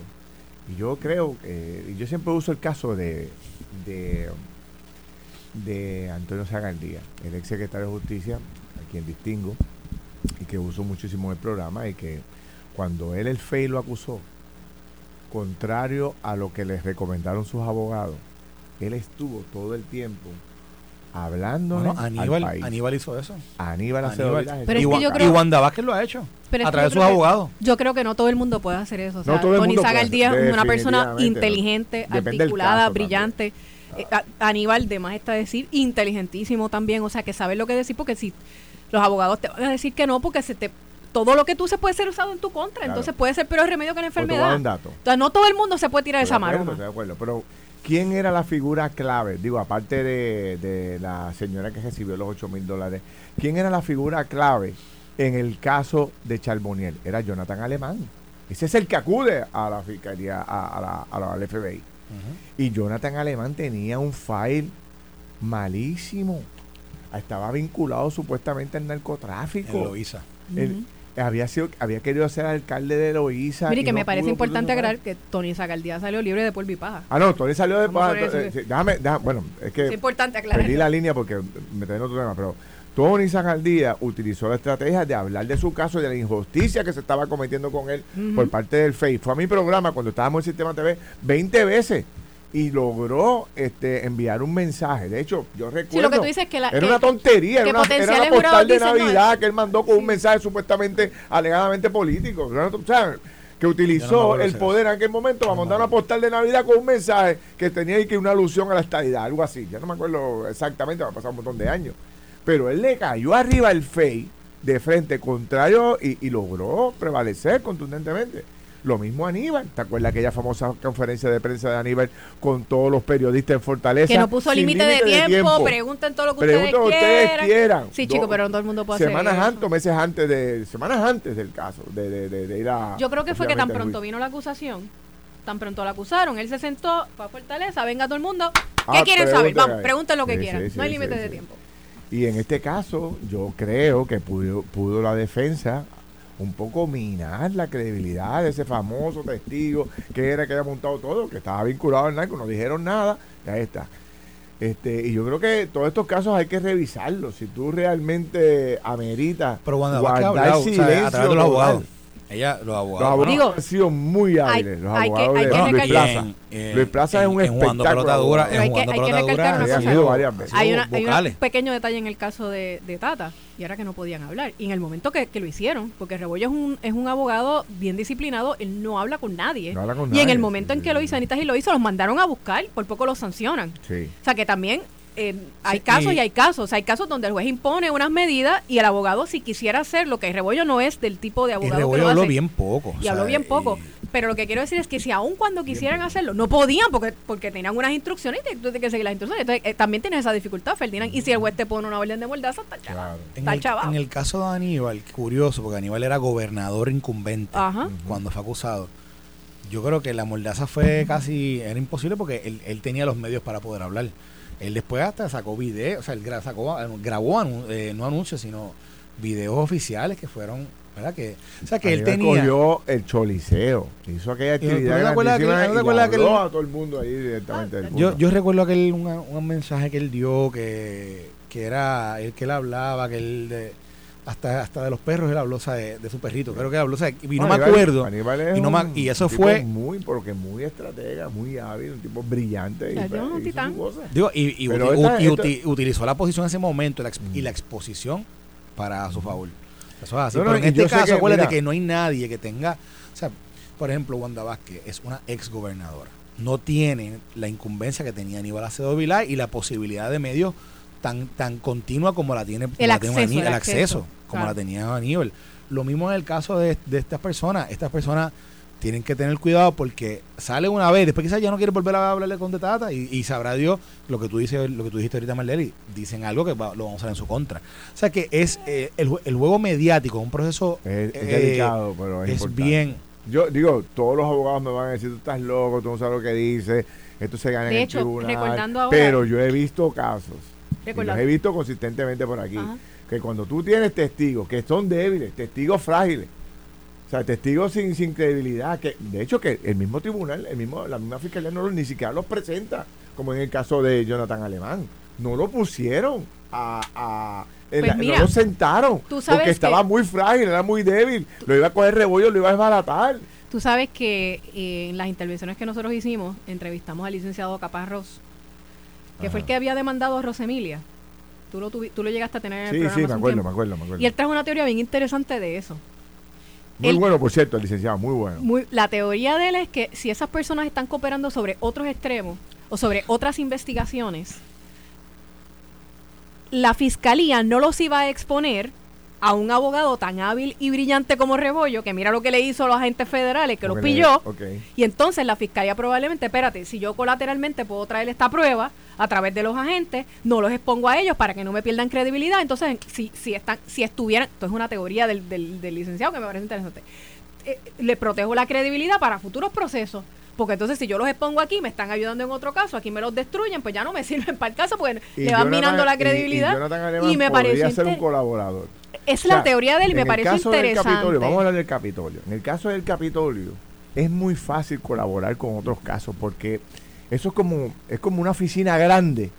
Yo creo, que y yo siempre uso el caso de, de, Antonio Zagaldía, el ex secretario de Justicia, a quien distingo, y que uso muchísimo el programa, y que cuando él el FEI lo acusó, contrario a lo que les recomendaron sus abogados, él estuvo todo el tiempo hablando bueno, Aníbal, Aníbal hizo eso. Aníbal hace Pero y, es que yo creo, y Wanda Vázquez lo ha hecho a través de sus abogados. Yo creo que no todo el mundo puede hacer eso. O sea, Tony Zagaldía es una persona inteligente, articulada, brillante. Eh, Aníbal, de más está decir, inteligentísimo también. O sea, que sabe lo que decir porque si los abogados te van a decir que no porque se te todo lo que tú se puede ser usado en tu contra. Entonces puede ser peor remedio que la enfermedad. Entonces no todo el mundo se puede tirar esa mano. pero ¿quién era la figura clave? Digo, aparte de, de la señora que recibió los 8 mil dólares, ¿quién era la figura clave en el caso de Charboniel? Era Jonathan Alemán. Ese es el que acude a la fiscalía, a, la, al FBI. Y Jonathan Alemán tenía un file malísimo. Estaba vinculado supuestamente al narcotráfico. En había sido había querido ser alcalde de Loíza. Mire, que me parece importante aclarar que Tony Zagaldía salió libre de paja. Ah, no, Tony salió de paja. Eh, déjame, bueno, es que. Es importante aclarar. Perdí la línea porque me tengo otro tema, pero. Tony Zagaldía utilizó la estrategia de hablar de su caso y de la injusticia que se estaba cometiendo con él por parte del FEI. Fue a mi programa cuando estábamos en el sistema TV 20 veces y logró este enviar un mensaje. De hecho, yo recuerdo. lo que tú dices que era una tontería, era una, era postal de Navidad que él mandó con un mensaje supuestamente alegadamente político. O sea, que utilizó el poder en aquel momento para mandar una postal de Navidad con un mensaje que tenía que una alusión a la estadidad, algo así. Ya no me acuerdo exactamente, va a pasar un montón de años. Pero él le cayó arriba el FEI de frente contrario y logró prevalecer contundentemente. Lo mismo Aníbal. ¿Te acuerdas aquella famosa conferencia de prensa de Aníbal con todos los periodistas en Fortaleza? Que no puso límite de, tiempo, pregunten todo lo que ustedes, quieran. Sí, chicos, pero no todo el mundo puede semanas hacer antes, meses antes de, semanas antes del caso, de, de, ir a... Yo creo que fue que tan pronto vino la acusación, tan pronto la acusaron, él se sentó, fue a Fortaleza, venga todo el mundo. ¿Qué ah, quieren saber? Vamos, pregunten lo que quieran. no hay límite de tiempo. Y en este caso, yo creo que pudo, pudo la defensa un poco minar la credibilidad de ese famoso testigo que era que había montado todo, que estaba vinculado al narco, no dijeron nada, ya está. Este, y yo creo que todos estos casos hay que revisarlos. Si tú realmente ameritas Pero guardar silencio, a través de los abogados. Ella, los abogados. Digo, han sido muy hábiles. Los abogados de Luis Plaza. Luis Plaza es un espectáculo. hay que, recalcar una cosa. Hay, un pequeño detalle en el caso de, de, Tata, y ahora que no podían hablar. Y en el momento que, que lo hicieron, porque Rebollo es un, es un abogado bien disciplinado, él no habla con nadie. y en el momento en que lo hizo Anita y lo hizo, los mandaron a buscar, por poco los sancionan. O sea que también eh, hay casos y, hay casos. Hay casos donde el juez impone unas medidas y el abogado, si quisiera hacer lo que Rebollo no es del tipo de abogado. Y Rebollo habló bien poco. Y habló bien poco. Pero lo que quiero decir es que si aún cuando quisieran hacerlo, no podían porque porque tenían unas instrucciones y tú tienes que seguir las instrucciones. Entonces, eh, también tienes esa dificultad, Ferdinand. Y si el juez te pone una orden de mordaza, está chaval. En, el, en el caso de Aníbal, curioso, porque Aníbal era gobernador incumbente cuando fue acusado. Yo creo que la mordaza fue casi, era imposible porque él, él tenía los medios para poder hablar. Él después hasta sacó videos, o sea, él sacó, grabó eh, no anuncios, sino videos oficiales que fueron, ¿verdad? Que, o sea, que él tenía... cogió el choliseo, hizo aquella actividad ¿No te acuerdas que, a todo el mundo ahí directamente. yo, yo recuerdo aquel un, un mensaje que él dio que, que era el que él hablaba, que él... De, hasta, hasta de los perros él habló de, de su perrito, creo que habló, o sea, y no, me acuerdo. y, no y eso fue muy, porque muy estratega, muy hábil, un tipo brillante. Y, y, utilizó la posición en ese momento y la mm. exposición para su favor. Eso es así. pero en este caso, acuérdate que no hay nadie que tenga, o sea, por ejemplo, Wanda Vázquez es una ex gobernadora. No tiene la incumbencia que tenía Aníbal Acedo Vilá y la posibilidad de medios tan, tan continua como la tiene el, acceso, como la tenía Aníbal. Lo mismo en el caso de, estas personas. Estas personas tienen que tener cuidado porque sale una vez, después quizás ya no quiere volver a hablarle con Tata y, sabrá Dios lo que tú dices, lo que tú dijiste ahorita Marlene, dicen algo que lo vamos a hacer en su contra. O sea que es eh, el, el, juego mediático, un proceso es, eh, delicado, pero es, bien. Yo digo, todos los abogados me van a decir, tú estás loco, tú no sabes lo que dices, esto se gana en el tribunal. Pero yo he visto casos Y los he visto consistentemente por aquí. Que cuando tú tienes testigos que son débiles, testigos frágiles, o sea, testigos sin, sin credibilidad, que de hecho que el mismo tribunal, el mismo, la misma fiscalía no ni siquiera los presenta, como en el caso de Jonathan Alemán. No lo pusieron a, pues no lo sentaron porque estaba muy frágil, era muy débil, lo iba a coger rebollo, lo iba a desbaratar. Tú sabes que eh, en las intervenciones que nosotros hicimos, entrevistamos al licenciado Caparros, que fue el que había demandado a Rosemilia. Tú lo, tú lo llegaste a tener en el Sí, sí, me acuerdo, me acuerdo, me acuerdo. Y él trajo una teoría bien interesante de eso. Muy bueno, por cierto, el licenciado, muy bueno. Muy, la teoría de él es que si esas personas están cooperando sobre otros extremos o sobre otras investigaciones, la fiscalía no los iba a exponer a un abogado tan hábil y brillante como Rebollo, que mira lo que le hizo a los agentes federales, que lo pilló. Y entonces la fiscalía probablemente, espérate, si yo colateralmente puedo traer esta prueba a través de los agentes, no los expongo a ellos para que no me pierdan credibilidad. Entonces, si, si, están, si estuvieran, esto es una teoría del, del, licenciado que me parece interesante, eh, le protejo la credibilidad para futuros procesos. Porque entonces si yo los expongo aquí, me están ayudando en otro caso, aquí me los destruyen, pues ya no me *laughs* sirven para el caso, porque le van minando la credibilidad. Y, me parece ser un colaborador. Es la teoría de él y me parece interesante. vamos a hablar del Capitolio. En el caso del Capitolio, es muy fácil colaborar con otros casos porque eso es como, es como una oficina grande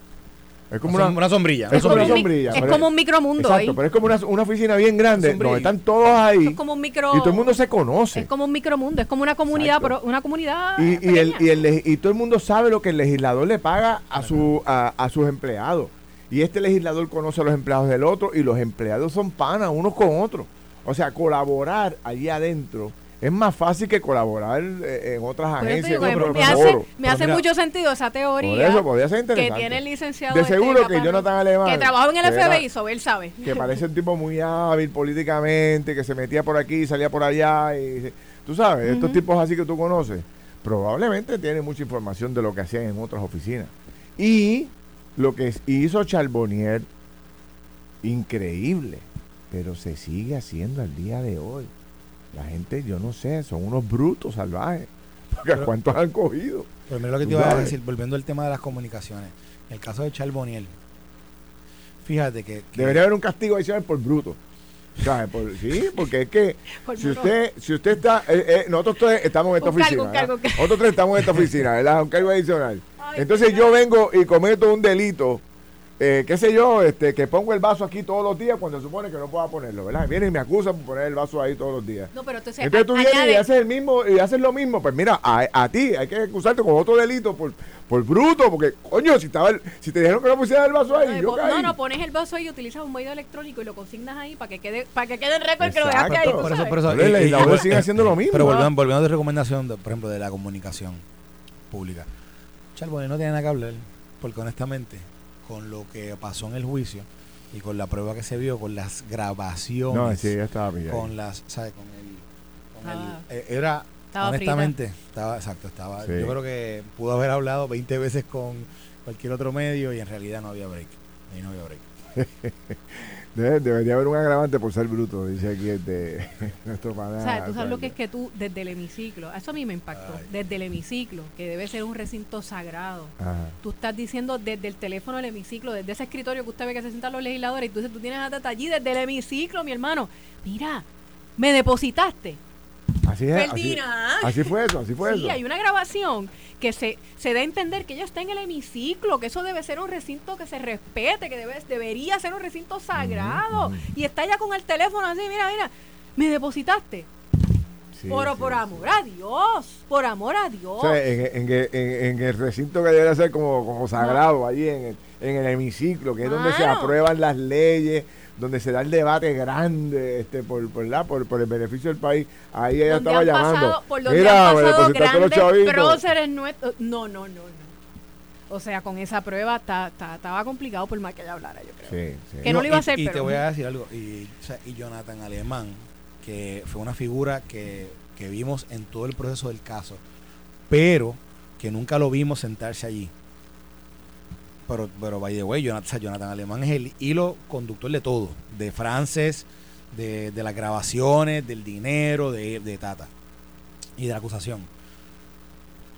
es como una, sombrilla. Es, como, es como un micromundo Exacto, pero es como una, oficina bien grande donde están todos ahí. Es como un micro, y todo el mundo se conoce. Es como un micromundo, es como una comunidad, pero una comunidad y, y, el, y, el, y, todo el mundo sabe lo que el legislador le paga a, su, a, a sus empleados. Y este legislador conoce a los empleados del otro y los empleados son panas unos con otros. O sea, colaborar allí adentro es más fácil que colaborar eh, en otras agencias. me hace, me hace mucho sentido esa teoría. eso podría ser interesante. Que tiene el licenciado. De este seguro que Jonathan Alemán. Que trabajó en el FBI, so él sabe. *laughs* Que parece un tipo muy hábil políticamente, que se metía por aquí y salía por allá. y Tú sabes, estos tipos así que tú conoces, probablemente tienen mucha información de lo que hacían en otras oficinas. Y lo que hizo Charbonnier, increíble, pero se sigue haciendo al día de hoy. La gente, yo no sé, son unos brutos salvajes. *laughs* Porque ¿Cuántos han cogido? Primero lo que te iba a decir, volviendo al tema de las comunicaciones. En el caso de Charboniel, fíjate que, Debería haber un castigo adicional por bruto. sí, porque es que *laughs* si usted, si usted está, eh, eh, nosotros tres estamos en esta oficina, nosotros tres estamos en esta oficina, ¿verdad? Un cargo adicional. Entonces yo vengo y cometo un delito eh, qué sé yo, este, que pongo el vaso aquí todos los días cuando se supone que no pueda ponerlo, ¿verdad? Vienen y me acusan por poner el vaso ahí todos los días. No, pero entonces, entonces tú vienes y haces el mismo y haces lo mismo, pues mira, a, ti hay que acusarte con otro delito por, por bruto, porque coño, si estaba si te dijeron que no pusieras el vaso ahí, no, no, no, pones el vaso ahí, utilizas un medio electrónico y lo consignas ahí para que quede para que quede el récord que lo dejaste ahí. Por eso, por eso, y, y, sigue haciendo lo mismo. Pero volviendo, volviendo de recomendación, por ejemplo, de la comunicación pública. Charbonne no tiene nada que hablar, porque honestamente con lo que pasó en el juicio y con la prueba que se vio, con las grabaciones. No, sí, estaba bien. Con las, ¿sabes? Con el. Con el eh, era, honestamente, estaba, exacto, estaba. Yo creo que pudo haber hablado 20 veces con cualquier otro medio y en realidad no había break. Ahí no había break. *laughs* debería haber un agravante por ser bruto, dice aquí este, *laughs* nuestro panel. O sea, tú sabes lo que es que tú, desde el hemiciclo, eso a mí me impactó, desde el hemiciclo, que debe ser un recinto sagrado, tú estás diciendo desde el teléfono del hemiciclo, desde ese escritorio que usted ve que se sientan los legisladores, y entonces tú tienes a Tata allí desde el hemiciclo, mi hermano. Mira, me depositaste. Así es. Así, fue eso, así fue sí, hay una grabación que se, se da a entender que ella está en el hemiciclo, que eso debe ser un recinto que se respete, que debe, debería ser un recinto sagrado. Y está ella con el teléfono así, mira, mira, me depositaste. por, por amor a Dios, por amor a Dios. en, en, el recinto que debe ser como, como sagrado, allí en el, en el hemiciclo, que es donde se aprueban las leyes, donde se da el debate grande este por, por, la, por, por el beneficio del país. Ahí ella estaba llamando. por Mira, me depositaste los chavitos. No, no, no, no. O sea, con esa prueba estaba complicado por más que ella hablara, yo creo. Que no, lo iba a hacer, y, te voy a decir algo. Y, y Jonathan Alemán, que fue una figura que, que vimos en todo el proceso del caso, pero que nunca lo vimos sentarse allí pero, pero by the way, Jonathan, Jonathan Alemán es el hilo conductor de todo, de Frances, de, de las grabaciones, del dinero, de, de Tata y de la acusación.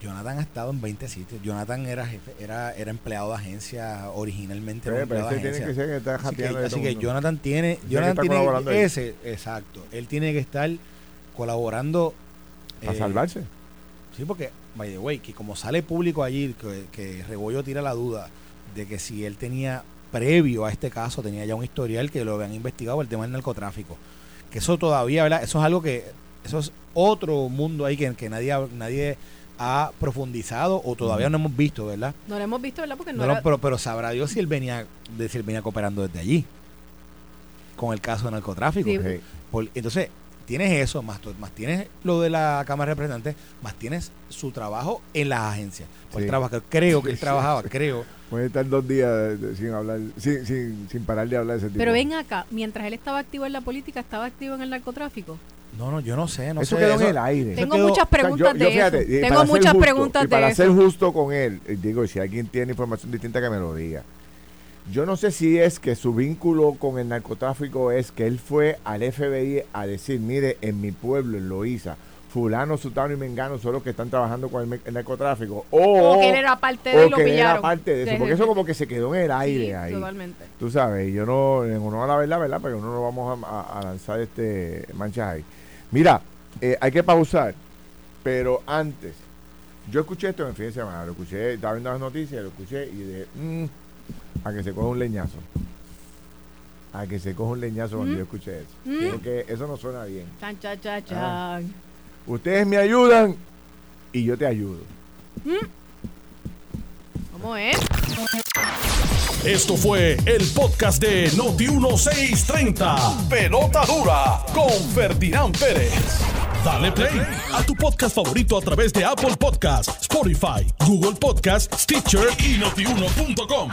Jonathan ha estado en 20 sitios. Jonathan era jefe, era, era empleado de agencia originalmente. Pero, pero de ese tiene agencia. que ser que está Así que, así que. Jonathan tiene, Jonathan ahí. tiene ese, exacto. Él tiene que estar colaborando. a eh, salvarse. Sí, porque, by the way, que como sale público allí, que, que Rebollo tira la duda de que si él tenía, previo a este caso, tenía ya un historial que lo habían investigado el tema del narcotráfico. Que eso todavía, ¿verdad? Eso es algo que, eso es otro mundo ahí que, que nadie, ha- nadie ha profundizado o todavía no hemos visto, ¿verdad? No lo hemos visto, ¿verdad? Porque no, No, no, era- pero, pero sabrá Dios si él venía, de si él venía cooperando desde allí con el caso de narcotráfico. Sí. Por- entonces, tienes eso, más, más tienes lo de la Cámara de Representantes, más tienes su trabajo en las agencias. Por Sí. trabajo, creo que él trabajaba, creo. Puede estar dos días de- de- sin hablar, sin, sin, sin parar de hablar de ese tipo. Pero ven acá, mientras él estaba activo en la política, estaba activo en el narcotráfico. No, no, yo no sé, no eso sé. quedó eso- en el aire. Tengo quedó- muchas O sea, yo- preguntas de eso. para Tengo ser muchas justo, preguntas y para de ser eso. justo con él, eh, digo, si alguien tiene información distinta que me lo diga. Yo no sé si es que su vínculo con el narcotráfico es que él fue al FBI a decir, mire, en mi pueblo, en Loíza, fulano, sutano y mengano son los que están trabajando con el, narcotráfico. O, O que él era parte de o lo que él era pillaron. parte de eso. Sí, porque eso como que se quedó en el aire Sí, ahí. Totalmente. Tú sabes, y yo no, en honor a la verdad, ¿verdad? Porque no nos vamos a, lanzar este manchas ahí. Mira, eh, hay que pausar, pero antes, yo escuché esto en el fin de semana, lo escuché, estaba viendo las noticias, lo escuché y de a que se coja un leñazo. A que se coja un leñazo cuando Mm. yo escuché eso. Mm. Porque eso no suena bien. Chan, chan, chan, Ah. chan. Ustedes me ayudan y yo te ayudo. ¿Cómo es? Esto fue el podcast de Noti1630. Pelota dura con Ferdinand Pérez. Dale play a tu podcast favorito a través de Apple Podcasts, Spotify, Google Podcasts, Stitcher y notiuno.com.